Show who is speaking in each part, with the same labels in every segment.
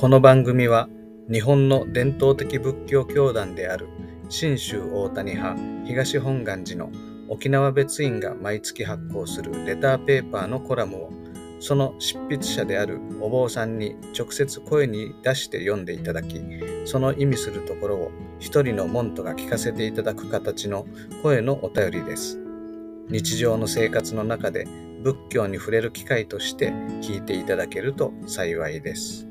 Speaker 1: この番組は日本の伝統的仏教教団である信州大谷派東本願寺の沖縄別院が毎月発行するレターペーパーのコラムをその執筆者であるお坊さんに直接声に出して読んでいただきその意味するところを一人の門徒が聞かせていただく形の声のお便りです。日常の生活の中で仏教に触れる機会として聞いていただけると幸いです。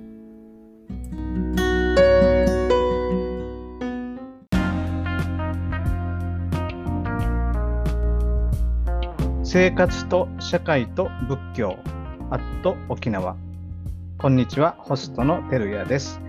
Speaker 1: 生活と社会と仏教。アット沖縄。こんにちはホストの照屋です、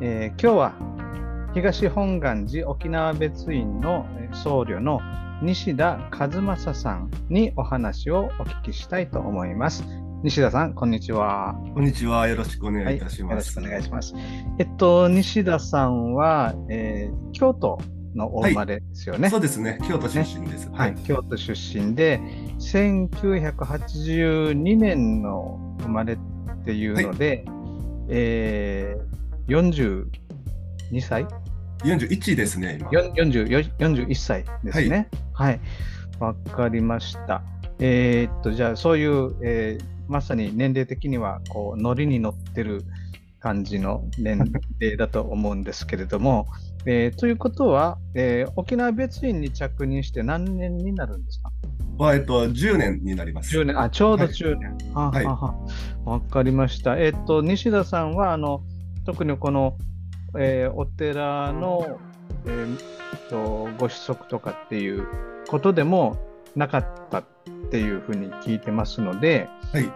Speaker 1: えー今日は東本願寺沖縄別院のえ僧侶の西田和正さんにお話をお聞きしたいと思います。西田さんこんにちは
Speaker 2: こんにちは。よろしくお願
Speaker 1: はいい、
Speaker 2: いたし
Speaker 1: よろし
Speaker 2: ます。
Speaker 1: くお願いしますえっと西田さんは、えー京都のお生まれですよね、
Speaker 2: そうですね。京都出身です。
Speaker 1: はい、。京都出身で1982年の生まれっていうので、えー、42歳
Speaker 2: ？41ですね、今。
Speaker 1: よん40よ41歳ですね。はい。わ、かりました。えーっと、じゃあ、そういう、えーまさに年齢的には、こう、ノリに乗ってる感じの年齢だと思うんですけれども、えーということは、えー沖縄別院に着任して何年になるんですか？
Speaker 2: はえっと、10年になります。
Speaker 1: 10年、あ、ちょうど
Speaker 2: はい
Speaker 1: 10年。は
Speaker 2: はい
Speaker 1: ははわかりました。えっと、西田さんは、あの、特にこの、えーお寺の、えーとご子息とかっていうことでもなかったっていうふうに聞いてますので、
Speaker 2: はい。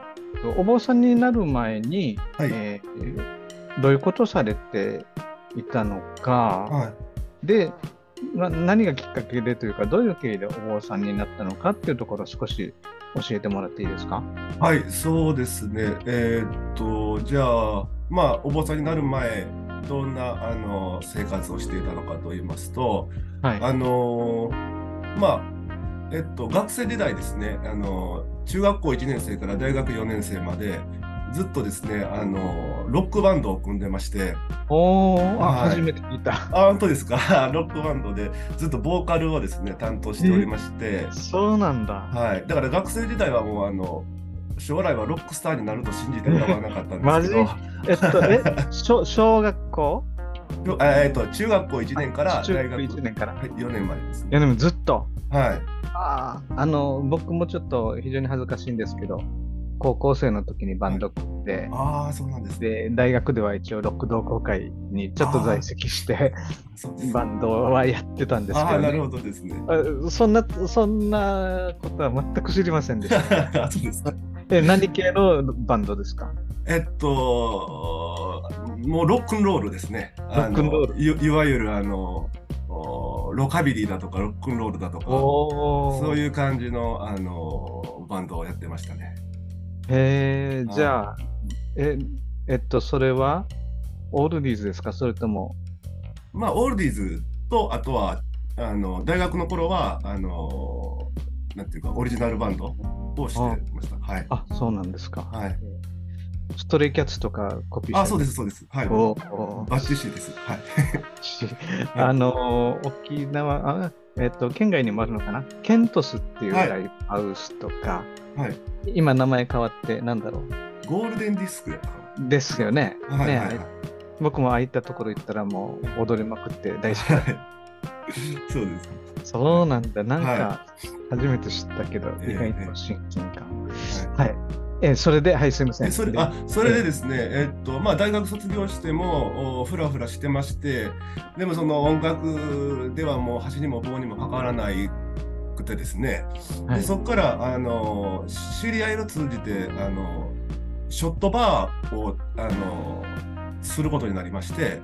Speaker 1: お坊さんになる前に、
Speaker 2: はい
Speaker 1: えーどういうことをされていたのか、
Speaker 2: はい。
Speaker 1: で、な何がきっかけでというか、どういう経緯でお坊さんになったのかっていうところを少し教えてもらっていいですか？
Speaker 2: はい、そうですね。えーっと、じゃあ、まあ、お坊さんになる前、どんなあの生活をしていたのかと言いますと、
Speaker 1: はい。
Speaker 2: あのーまあ、えっと、学生時代ですね、あのー中学校1年生から大学4年生まで、ずっとですね、あのーロックバンドを組んでまして、
Speaker 1: おー、あ、
Speaker 2: はい
Speaker 1: 初めて聞いた。
Speaker 2: あ、本当ですか？ロックバンドでずっとボーカルをですね、担当しておりまして、
Speaker 1: そうなんだ。
Speaker 2: はい。だから学生時代はもう、あの、将来はロックスターになると信じてもらわなかったん
Speaker 1: マジ
Speaker 2: ですけど、
Speaker 1: えっと、え、小小学校？
Speaker 2: ええっと、中学校1年から
Speaker 1: 中学
Speaker 2: 大学
Speaker 1: 1年から。
Speaker 2: はい、4年までですね。
Speaker 1: いや、でもずっと？
Speaker 2: はい。
Speaker 1: ああ、あの、僕もちょっと非常に恥ずかしいんですけど、高校生の時にバンド組んで、
Speaker 2: ああ、そうなんですね。
Speaker 1: で、大学では一応ロック同好会にちょっと在籍して。バンドはやってたんですけ
Speaker 2: ああ、
Speaker 1: ど、ね
Speaker 2: なるほどですね。
Speaker 1: あそんな、そんなことは全く知りませんでした。
Speaker 2: あそうですか。
Speaker 1: え、何系のバンドですか？
Speaker 2: えっと、もうロックンロールですね。
Speaker 1: ロックンロール
Speaker 2: いいわゆるあのおロカビリーだとかロックンロールだとか、
Speaker 1: お
Speaker 2: そういう感じのあのバンドをやってましたね。
Speaker 1: へえ、
Speaker 2: はい
Speaker 1: じゃあ、え、えっと、それは、オールディーズですか？それとも、
Speaker 2: まあ、オールディーズと、あとは、あの大学の頃は、あのなんていうか、オリジナルバンドをしてました。はい。
Speaker 1: あ、そうなんですか。
Speaker 2: はい。
Speaker 1: ストレイキャッツとかコピーして
Speaker 2: あ、そうです、そうです。はい。
Speaker 1: お
Speaker 2: バ
Speaker 1: お
Speaker 2: ッチシです。はい。
Speaker 1: あの、沖縄、あえっと、県外にもあるのかな？ケントスっていう
Speaker 2: はい
Speaker 1: ライブハウスとか、
Speaker 2: はい。
Speaker 1: 今名前変わって、なんだろ
Speaker 2: ゴールデンディスクや。
Speaker 1: ですよね。
Speaker 2: な。はい
Speaker 1: ね
Speaker 2: はいはい。
Speaker 1: 僕もああいったところ行ったらもう踊りまくって大好きだ。
Speaker 2: はい そうです。
Speaker 1: そうなんだ。なんか
Speaker 2: は、
Speaker 1: 初めて知ったけど、
Speaker 2: ええ
Speaker 1: 意外と親近感。
Speaker 2: はい
Speaker 1: はい。え、それで、はい、すみません。
Speaker 2: でそれ
Speaker 1: で
Speaker 2: あそれでですね、えっとまあ、大学卒業してもおふらふらしてましてでもその音楽ではもう箸にも棒にもかからないくてですね、
Speaker 1: はい。
Speaker 2: でそこからあの知り合いを通じてあのショットバーをあのすることになりまして。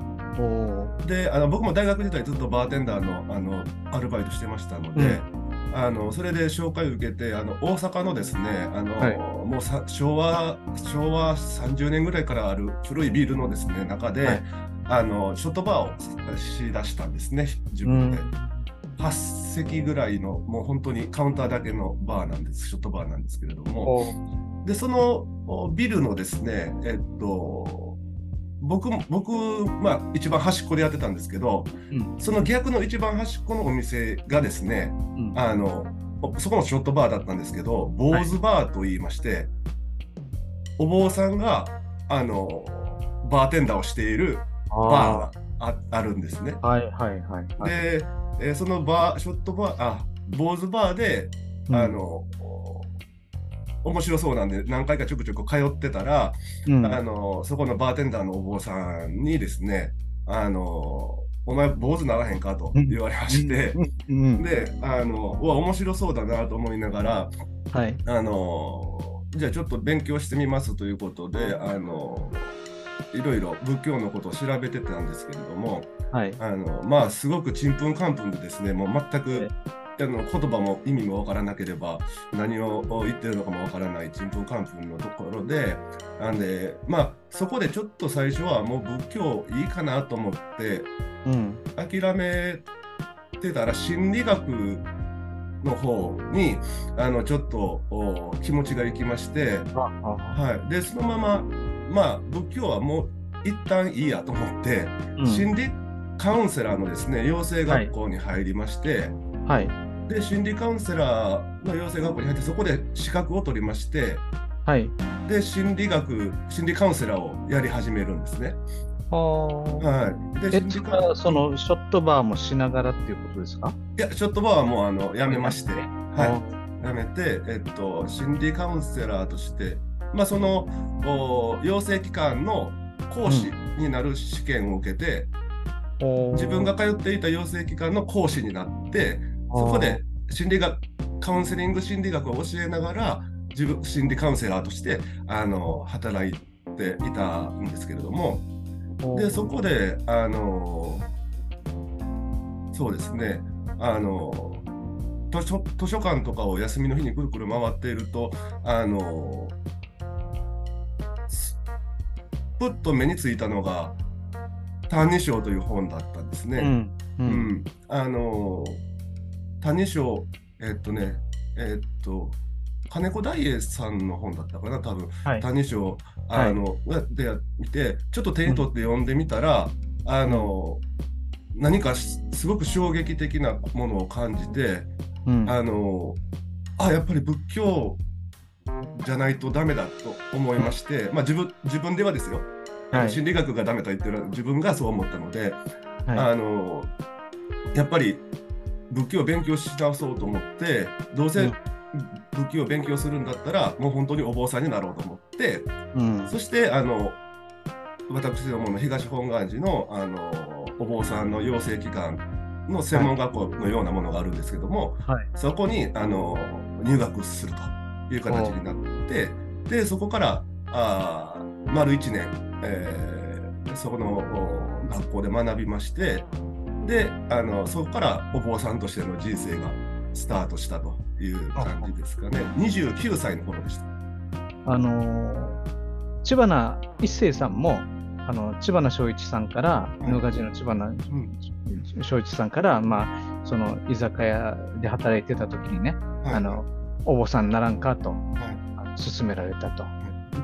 Speaker 2: であの僕も大学時代ずっとバーテンダーのあのアルバイトしてましたので、あのそれで紹介を受けてあの大阪のですねあの、
Speaker 1: はい
Speaker 2: もうさ昭和昭和30年ぐらいからある古いビルのですね中で、
Speaker 1: はい
Speaker 2: あのショットバーをしだしたんですね自
Speaker 1: う
Speaker 2: 分で。
Speaker 1: ん。
Speaker 2: 8席ぐらいのもう本当にカウンターだけのバーなんですショットバーなんですけれども
Speaker 1: お
Speaker 2: でそのおビルのですねえっと僕も僕、まあ、一番端っこでやってたんですけど、
Speaker 1: うん
Speaker 2: その逆の一番端っこのお店がですね、
Speaker 1: うん
Speaker 2: あのそこのショットバーだったんですけど、坊主バーと言いまして、お坊さんがあのバーテンダーをしているバーがああるんですね。
Speaker 1: あはいはいはいはい。
Speaker 2: で、えーそのバー、ショットバー、あ、坊主バーで、
Speaker 1: うん
Speaker 2: あ、の、面白そうなんで、何回かちょくちょく通ってたら、
Speaker 1: うん。
Speaker 2: あの、そこのバーテンダーのお坊さんにですね、あの、お前坊主ならへんかと言われまして、
Speaker 1: うん。うん。
Speaker 2: で、あの、うわ、面白そうだなと思いながら、
Speaker 1: はい。
Speaker 2: あの、じゃあちょっと勉強してみますということで、あの、いろいろ仏教のことを調べてたんですけれども、
Speaker 1: はい。
Speaker 2: あのまあすごくちんぷんかんぷんでですねもう全くあの言葉も意味もわからなければ何を言ってるのかもわからないちんぷんかんぷんのところでなんでまあそこでちょっと最初はもう仏教いいかなと思って
Speaker 1: うん。
Speaker 2: 諦めてたら心理学の方にあのちょっとお気持ちがいきまして、はい、でそのまままあ仏教はもう一旦いいやと思って。
Speaker 1: うん
Speaker 2: 心理カウンセラーのですね養成学校に入りまして、
Speaker 1: はい。
Speaker 2: で心理カウンセラーの養成学校に入ってそこで資格を取りまして
Speaker 1: はい。
Speaker 2: で心理学心理カウンセラーをやり始めるんですね。
Speaker 1: あ
Speaker 2: はい、で
Speaker 1: え、
Speaker 2: 心理カウン
Speaker 1: そのショットバーもしながらっていうことですか？
Speaker 2: いやちょっとバーはもうあのやめまして、はい、やめて、えっと、心理カウンセラーとして、まあ、そのお養成機関の講師になる試験を受けて、自分が通っていた養成機関の講師になってそこで心理学カウンセリング心理学を教えながら自分心理カウンセラーとしてあの働いていたんですけれどもでそこであのそうですねあの図書図書館とかを休みの日にくるくる回っているとあのすふっと目についたのが「歎異抄」という本だったんですね。
Speaker 1: うん。う。
Speaker 2: うんん、あの「歎異抄」えっとねえっと金子大栄さんの本だったかな多分。
Speaker 1: はい。
Speaker 2: 歎異抄あの、で見てちょっと手に取って読んでみたら、あの何かしすごく衝撃的なものを感じて
Speaker 1: うん。
Speaker 2: あのあやっぱり仏教じゃないとダメだと思いまして、まあ自分自分ではですよ、
Speaker 1: はい。
Speaker 2: 心理学がダメと言ってる自分がそう思ったので、
Speaker 1: は
Speaker 2: あのやっぱり仏教を勉強し直そうと思ってどうせ
Speaker 1: うん
Speaker 2: 仏教を勉強するんだったらもう本当にお坊さんになろうと思って
Speaker 1: い。うん。
Speaker 2: そしてあの私どもの東本願寺のあのお坊さんの養成機関の専門学校のようなものがあるんですけども、
Speaker 1: はい。
Speaker 2: そこにあの入学するという形になってでそこからあー丸1年、えーそこのお学校で学びましてであのそこからお坊さんとしての人生がスタートしたという感じですかね。29歳の頃でした。
Speaker 1: あのー、千葉な一生さんも、あの、千葉な正一さんから、
Speaker 2: い。
Speaker 1: 野賀寺の千葉な
Speaker 2: うん。
Speaker 1: 正一さんから、まあ、その居酒屋で働いてた時にね、
Speaker 2: はい。
Speaker 1: あの、お坊さんにならんかと、
Speaker 2: はい。
Speaker 1: 勧められたと。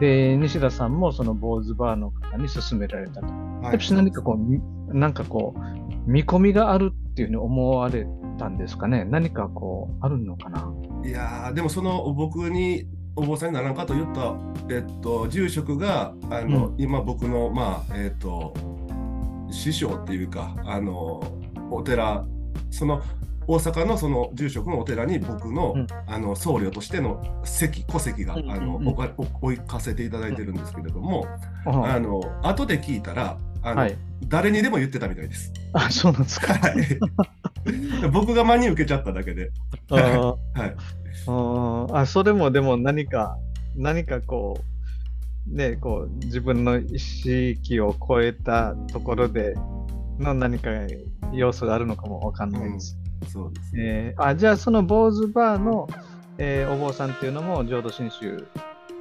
Speaker 1: で、西田さんもその坊主バーの方に勧められたと。
Speaker 2: はい。
Speaker 1: やっぱ何かこう、みなんかこう、見込みがあるっていうふうに思われたんですかね。何かこう、あるのかな？
Speaker 2: いやーでもその僕にお坊さんにならんかと言った、えっと、住職があの、
Speaker 1: う
Speaker 2: 今僕のまあえっと師匠っていうかあのお寺その大阪のその住職のお寺に僕の,、
Speaker 1: うん。
Speaker 2: あの僧侶としての席戸籍が、
Speaker 1: うん
Speaker 2: あの
Speaker 1: うん
Speaker 2: 置かせていただいてるんですけれども、
Speaker 1: あ
Speaker 2: あの後で聞いたらあの、
Speaker 1: はい。
Speaker 2: 誰にでも言ってたみたいです。
Speaker 1: あ、そうなんですか。
Speaker 2: はい 僕が真に受けちゃっただけで。
Speaker 1: あー
Speaker 2: はい
Speaker 1: あそれもでも何か、何かこう、ね、こう、自分の意識を超えたところでの何か要素があるのかもわかんないです。
Speaker 2: そうですね。
Speaker 1: えーあ、じゃあその坊主バーの、えーお坊さんっていうのも浄土真宗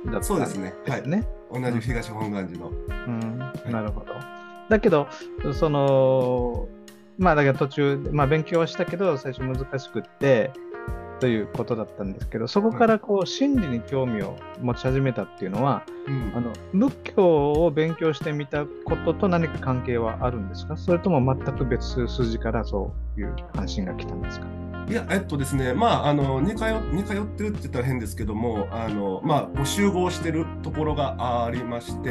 Speaker 1: だったん
Speaker 2: そうですね。はい。
Speaker 1: ね。
Speaker 2: 同じ東本願寺の。
Speaker 1: うん、なるほど。だけど、その、まあだから途中、まあ勉強はしたけど、最初難しくって、ということだったんですけど、そこからこう真理に興味を持ち始めたっていうのは、うん、あの仏教を勉強してみたことと何か関係はあるんですか？それとも全く別筋からそういう関心が来たんですか？
Speaker 2: いや、えっとですね、まあ、あの似通似通ってるって言ったら変ですけども、あのまあ、集合してるところがありまして、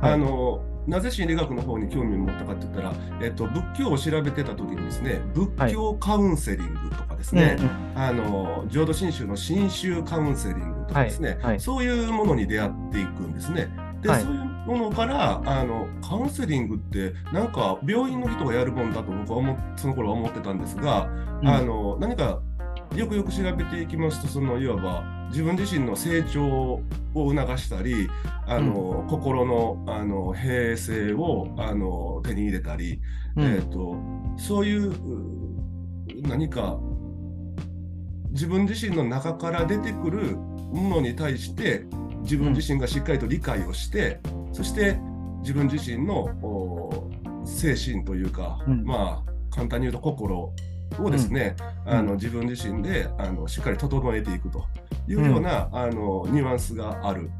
Speaker 2: はい、あのなぜ心理学の方に興味を持ったかって言ったら、えっと、仏教を調べてた時にですね仏教カウンセリングとかですね、はい、あの浄土真宗の真宗カウンセリングとかですね、はい。はい、そういうものに出会っていくんですね。で、そういうものからあのカウンセリングってなんか病院の人がやるもんだと僕は思その頃は思ってたんですが、うん、あの何かよくよく調べていきますとそのいわば自分自身の成長を促したりあの、うん、心のあの平静をあの手に入れたり、うん、えーと、そういう何か自分自身の中から出てくるものに対して自分自身がしっかりと理解をして、うん、そして自分自身の精神というか、まあ簡単に言うと心をですね、うん、あの自分自身であのしっかり整えていくというような、あのニュアンスがある。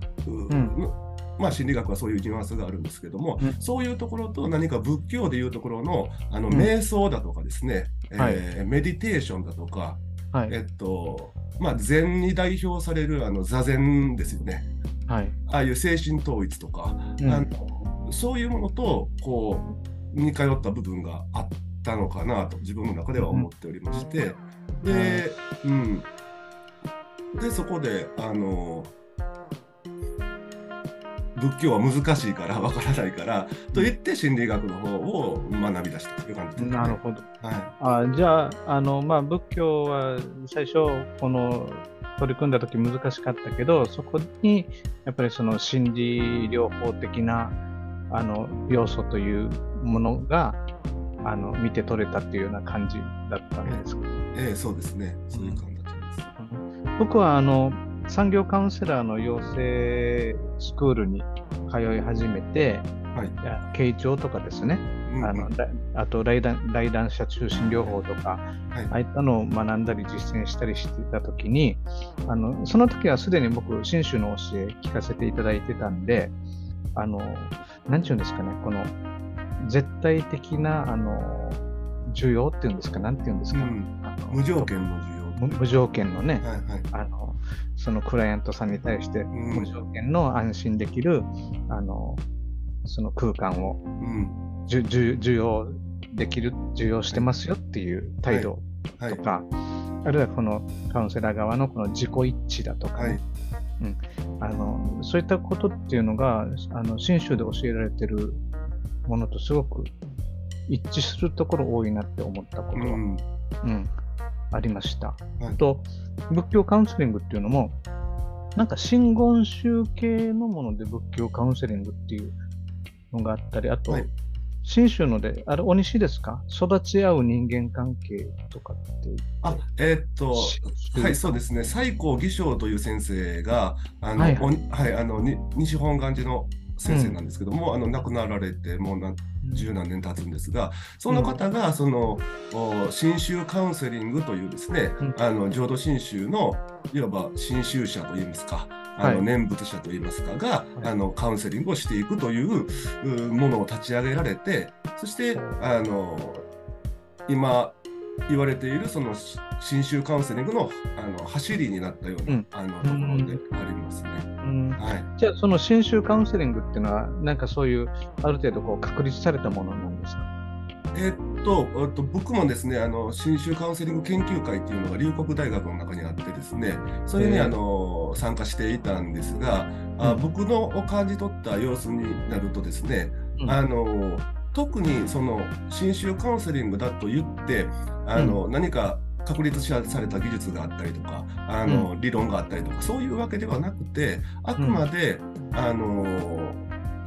Speaker 2: まあ、心理学はそういうニュアンスがあるんですけども、うん、そういうところと何か仏教でいうところのあの、瞑想だとかですね、えー、メディテーションだとか、はい、えっとまあ、禅に代表されるあの座禅ですよね、はい、ああいう精神統一とか、うん、あのそういうものとこう似通った部分があったのかなと自分の中では思っておりまして、で,、うん、でそこであの仏教は難しいからわからないからと言って心理学の方を学び出したという感じです、ね、
Speaker 1: なるほど。はい、あじゃああの、まあ、仏教は最初この取り組んだ時難しかったけどそこにやっぱりその心理療法的なあの要素というものがあの見て取れたっていうような感じだったんですか、
Speaker 2: ええそうですね。そういう感じです。
Speaker 1: 僕はあの産業カウンセラーの養成スクールに通い始めて、はい、傾聴とかですね、うん、あのあと来談来談者中心療法とか、はい、ああいったのを学んだり実践したりしていたときにあのその時はすでに僕信州の教え聞かせていただいてたんであの何て言うんですかねこの絶対的なあの需要っていうんですか、なんていうんですか、うん、
Speaker 2: 無条件の需
Speaker 1: 要。無条件のね、はいはい、あのそのクライアントさんに対して無条件の安心できる、うん、あのその空間を、うん、需要できる、受容してますよっていう態度とか、はい。はい、あるいはこのカウンセラー側のこの自己一致だとか、ね、はい。うん、あのそういったことっていうのがあの信州で教えられてるものとすごく一致するところ多いなって思ったことは、うん、うん、ありました。はい、と仏教カウンセリングっていうのもなんか真言宗系のもので仏教カウンセリングっていうのがあったりあと、はい、信州ので、あれ、お西ですか？育ち合う人間関係とかって。
Speaker 2: あ、えー、っと、はい、そうですね。西光義章という先生が、あの、はい、はい、あの、西本願寺の先生なんですけども、うん、あの亡くなられてもう何十何年経つんですがその方がその、うん、新州カウンセリングというですね、うん、あの浄土真宗のいわば新宗者といいますかあの念仏者といいますかが、はい、あのカウンセリングをしていくというものを立ち上げられてそしてあの今言われているその新州カウンセリングのあの走りになったような、うん、あのところでありますね。
Speaker 1: はい、じゃあその新州カウンセリングっていうのはなんかそういうある程度こう確立されたものなんですか？
Speaker 2: えっと、えっと、僕もですね、あの新州カウンセリング研究会っていうのが龍谷大学の中にあってですね、それにあの参加していたんですが、あ僕の感じ取った様子になるとですね、うん、あの特にその新州カウンセリングだと言ってあの、うん、何か確立された技術があったりとかあの、うん、理論があったりとかそういうわけではなくてあくまで、うん、あの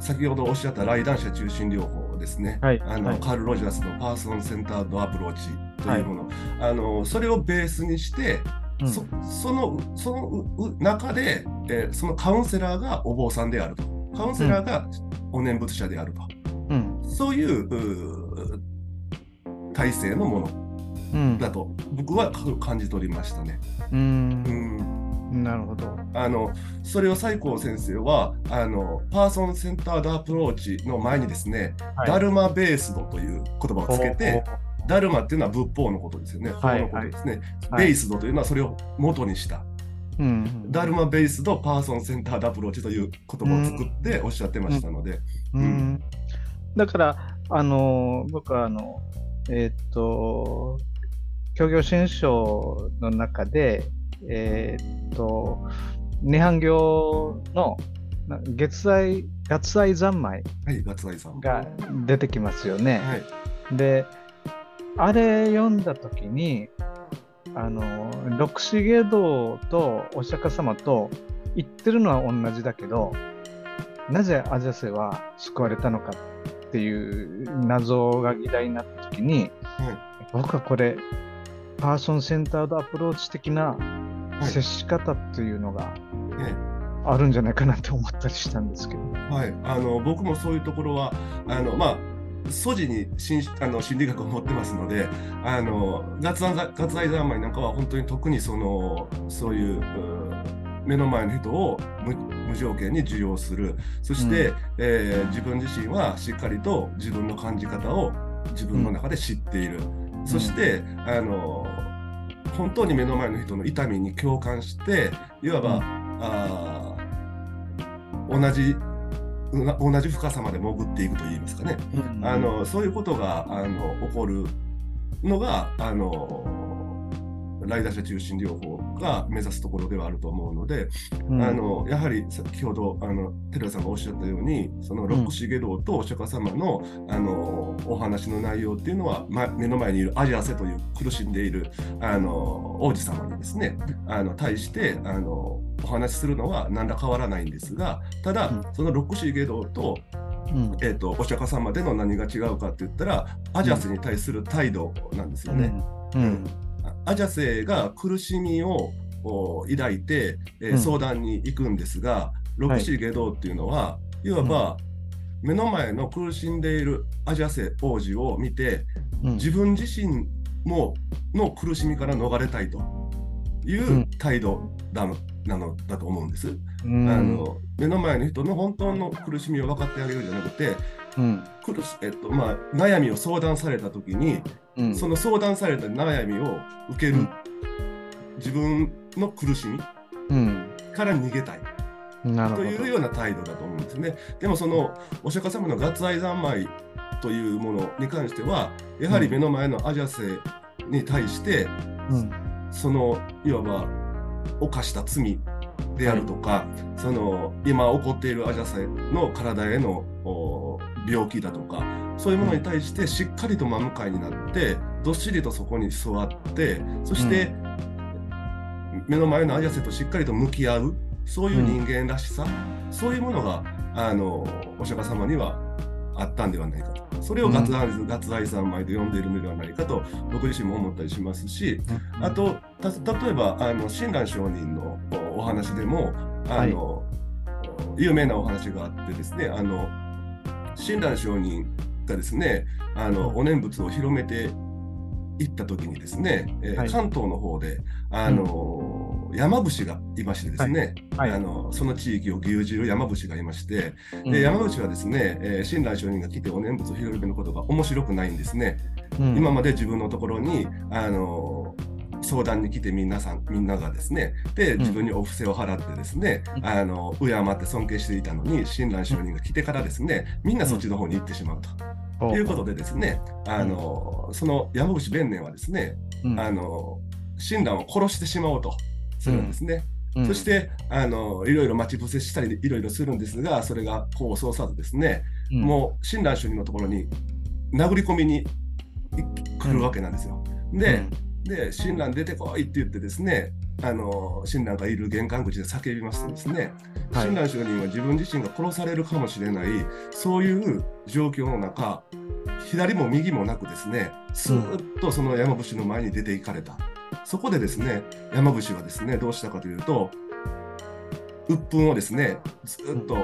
Speaker 2: 先ほどおっしゃった来談者中心療法ですね、はい、あの、はい、カール・ロジャースのパーソン・センタード・アプローチというもの、はい、あのそれをベースにして、うん、そそのその中で、えー、そのカウンセラーがお坊さんであると。カウンセラーがお念仏者であると。そういう体制のものだと僕は感じ取りましたね。
Speaker 3: うん、なるほど。
Speaker 2: あのそれを西光先生はあのパーソンセンタードアプローチの前にですね、はい、ダルマベースドという言葉をつけてダルマっていうのは仏法のことですよね。法のことですね。はい、ベースドというのはそれを元にした。うん、ダルマベースドパーソンセンタードアプローチという言葉を作っておっしゃってましたので。
Speaker 3: うん、うん、だからあの僕はあのえっ、と協業新書の中で、えっ、と涅槃業の月愛、月愛三昧が出てきますよね。はい、で、あれ読んだときに、あの、六重道とお釈迦様と言ってるのは同じだけど、なぜアジャセは救われたのかっていう謎が議題になったときに、はい、僕はこれ、パーソンセンタードアプローチ的な接し方っていうのが、あるんじゃないかなって思ったりしたんですけど。
Speaker 2: はい、あの僕もそういうところはあの、まあ、素地に心あの心理学を持ってますので、あの脱愛三昧なんかは本当に特にそのそういう目の前の人を無条件に受容する、そして、うん、えー、自分自身はしっかりと自分の感じ方を自分の中で知っている。うん、そして、あの本当に目の前の人の痛みに共感していわば、うん、あ同じ同じ深さまで潜っていくといいますかね、うん、あのそういうことがあの起こるのがあのライダー者中心療法が目指すところではあると思うので、うん、あのやはり先ほどあの寺田さんがおっしゃったようにその六重道とお釈迦様のあのお話の内容っていうのは、ま、目の前にいるアジアセという苦しんでいるあの王子様にですねあの対してあのお話しするのは何ら変わらないんですがただ、その六重道とうん、えーと、お釈迦様での何が違うかって言ったらアジャスに対する態度なんですよね。うん、うんアジャセが苦しみを抱いて、えー、相談に行くんですが、うん、六子下道っていうのは、はい、いわば、目の前の苦しんでいるアジャセ王子を見て、うん、自分自身もの苦しみから逃れたいという態度だの、なのだと思うんです、うん、あの。目の前の人の本当の苦しみを分かってあげるんじゃなくて、うん、苦しえっとまあ、悩みを相談された時に、うん、その相談された悩みを受ける、うん、自分の苦しみから逃げたい。というような態度だと思うんですね。でもそのお釈迦様の月愛三昧というものに関してはやはり目の前のアジャセに対して、うん、そのいわば犯した罪であるとか、はい、その今起こっているアジャセの体への病気だとかそういうものに対してしっかりと真向かいになってどっしりとそこに座ってそして、目の前のアジャセとしっかりと向き合うそういう人間らしさ、うん、そういうものがあのお釈迦様にはあったんではないかと。それをガツ,、うん、ガツ愛三昧で読んでいるのではないかと僕自身も思ったりしますし、うん、あと例えばあの親鸞上人のお話でもあの、はい、有名なお話があってですねあの親鸞上人がですねあのお念仏を広めていった時にですね、えーはい、関東の方であの、うん、山伏がいましてですね、はい。はい、あのその地域を牛耳る山伏がいまして、うん、で山伏はですね、えー、親鸞上人が来てお念仏を広めることが面白くないんですね。うん、今まで自分のところにあの相談に来て皆さんみんながですねで自分にお布施を払ってですね、うん、あの敬って尊敬していたのに親鸞上人が来てからですねみんなそっちの方に行ってしまうと。ということでですね、あのその山口弁念はですね、あの親鸞を殺してしまおうとするんですね。うん、そしてあのいろいろ待ち伏せしたりいろいろするんですがそれが功を奏さずですね、うん、もう親鸞主任のところに殴り込みに来るわけなんですよ。で、で親鸞出てこいって言ってですねあの親鸞がいる玄関口で叫びますとですね、はい、親鸞上人は自分自身が殺されるかもしれないそういう状況の中左も右もなくですねスーッとその山伏の前に出ていかれた、うん、そこでですね山伏はですねどうしたかというと鬱憤をですねずっと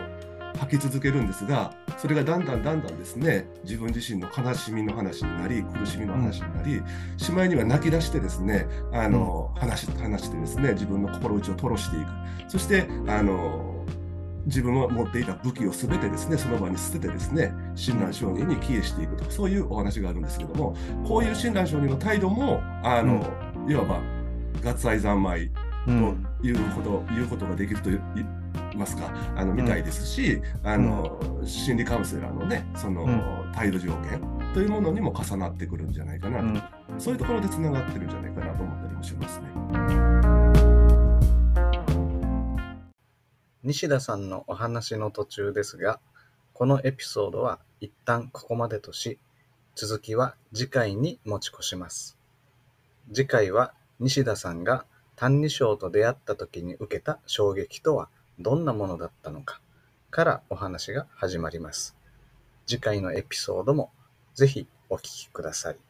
Speaker 2: 吐き続けるんですがそれがだんだんだんだんですね自分自身の悲しみの話になり苦しみの話になり、しまいには泣き出してですねあの、話話してですね自分の心打ちを吐露していく。そしてあの自分の持っていた武器を全てですねその場に捨ててですね親鸞上人に帰依していくとそういうお話があるんですけどもこういう親鸞上人の態度もあの、いわば合愛三昧ということ、うん、いうことができると言いますか？あのみたいですし、うん、あの心理カウンセラーのねその、態度条件というものにも重なってくるんじゃないかなと、そういうところでつながってるんじゃないかなと思ったりもしますね。
Speaker 4: 西田さんのお話の途中ですが、このエピソードは一旦ここまでとし、続きは次回に持ち越します。次回は西田さんが「歎異抄」と出会った時に受けた衝撃とは？どんなものだったのかからお話が始まります。次回のエピソードもぜひお聞きください。